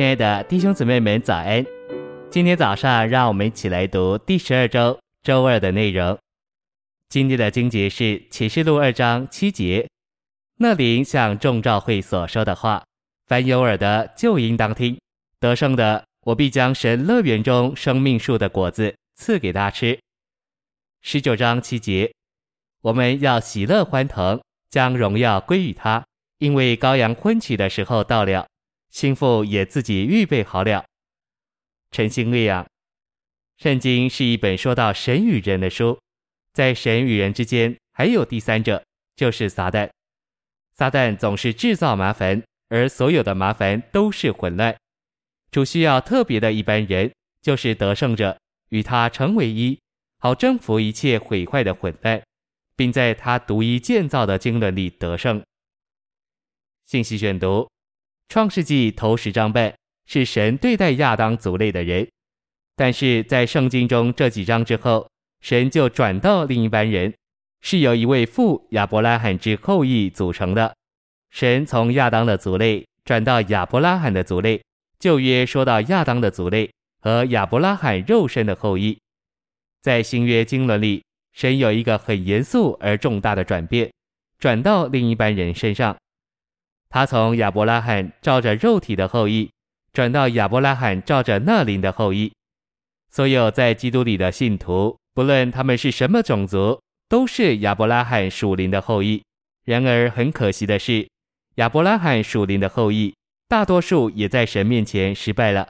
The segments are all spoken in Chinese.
亲爱的弟兄姊妹们，早安！今天早上，让我们一起来读第十二周周二的内容。今天的经节是启示录二章七节：“那灵向众召会所说的话，凡有耳的就应当听。得胜的，我必将神乐园中生命树的果子赐给他吃。”十九章七节：“我们要喜乐欢腾，将荣耀归于他，因为羔羊婚娶的时候到了。”心腹也自己预备好了。晨星烈阳，圣经是一本说到神与人的书，在神与人之间还有第三者，就是撒旦。撒旦总是制造麻烦，而所有的麻烦都是混乱。主需要特别的一般人，就是得胜者，与他成为一，好征服一切毁坏的混乱，并在他独一建造的经纶里得胜。信息选读。创世纪头十章半是神对待亚当族类的人，但是在圣经中这几章之后，神就转到另一班人，是由一位父亚伯拉罕之后裔组成的。神从亚当的族类转到亚伯拉罕的族类，旧约说到亚当的族类和亚伯拉罕肉身的后裔，在新约经纶里，神有一个很严肃而重大的转变，转到另一班人身上。他从亚伯拉罕照着肉体的后裔，转到亚伯拉罕照着那灵的后裔。所有在基督里的信徒，不论他们是什么种族，都是亚伯拉罕属灵的后裔。然而很可惜的是，亚伯拉罕属灵的后裔，大多数也在神面前失败了。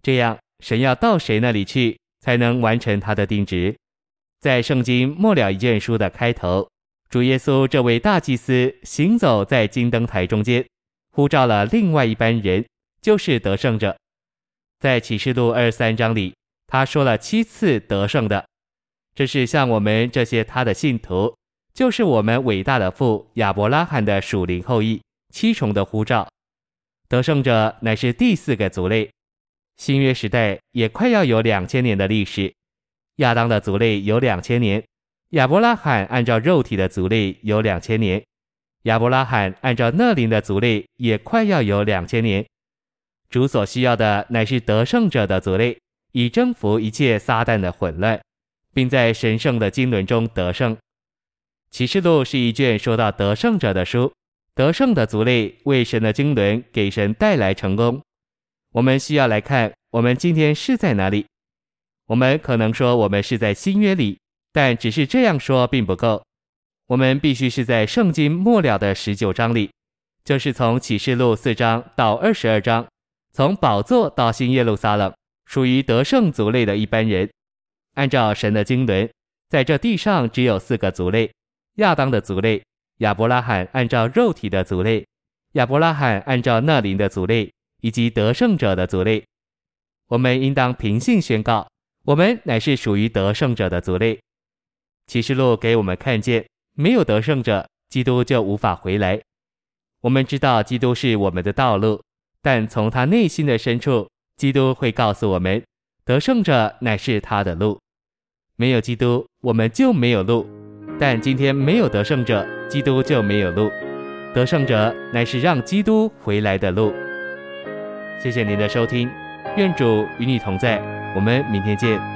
这样，神要到谁那里去，才能完成他的定旨？在圣经末了一卷书的开头。主耶稣这位大祭司行走在金灯台中间，呼召了另外一班人，就是得胜者。在启示录二三章里，他说了七次得胜的，这是向我们这些他的信徒，就是我们伟大的父亚伯拉罕的属灵后裔，七重的呼召。得胜者乃是第四个族类，新约时代也快要有两千年的历史，亚当的族类有两千年。亚伯拉罕按照肉体的族类有两千年，亚伯拉罕按照那灵的族类也快要有两千年。主所需要的乃是得胜者的族类，以征服一切撒旦的混乱，并在神圣的经纶中得胜。启示录是一卷说到得胜者的书，得胜的族类为神的经纶给神带来成功。我们需要来看，我们今天是在哪里？我们可能说，我们是在新约里。但只是这样说并不够，我们必须是在圣经末了的十九章里，就是从启示录四章到二十二章，从宝座到新耶路撒冷，属于得胜族类的一般人。按照神的经纶，在这地上只有四个族类：亚当的族类、亚伯拉罕按照肉体的族类、亚伯拉罕按照那灵的族类，以及得胜者的族类。我们应当平信宣告，我们乃是属于得胜者的族类。启示录给我们看见，没有得胜者，基督就无法回来。我们知道基督是我们的道路，但从他内心的深处，基督会告诉我们，得胜者乃是他的路。没有基督，我们就没有路。但今天没有得胜者，基督就没有路。得胜者乃是让基督回来的路。谢谢您的收听，愿主与你同在，我们明天见。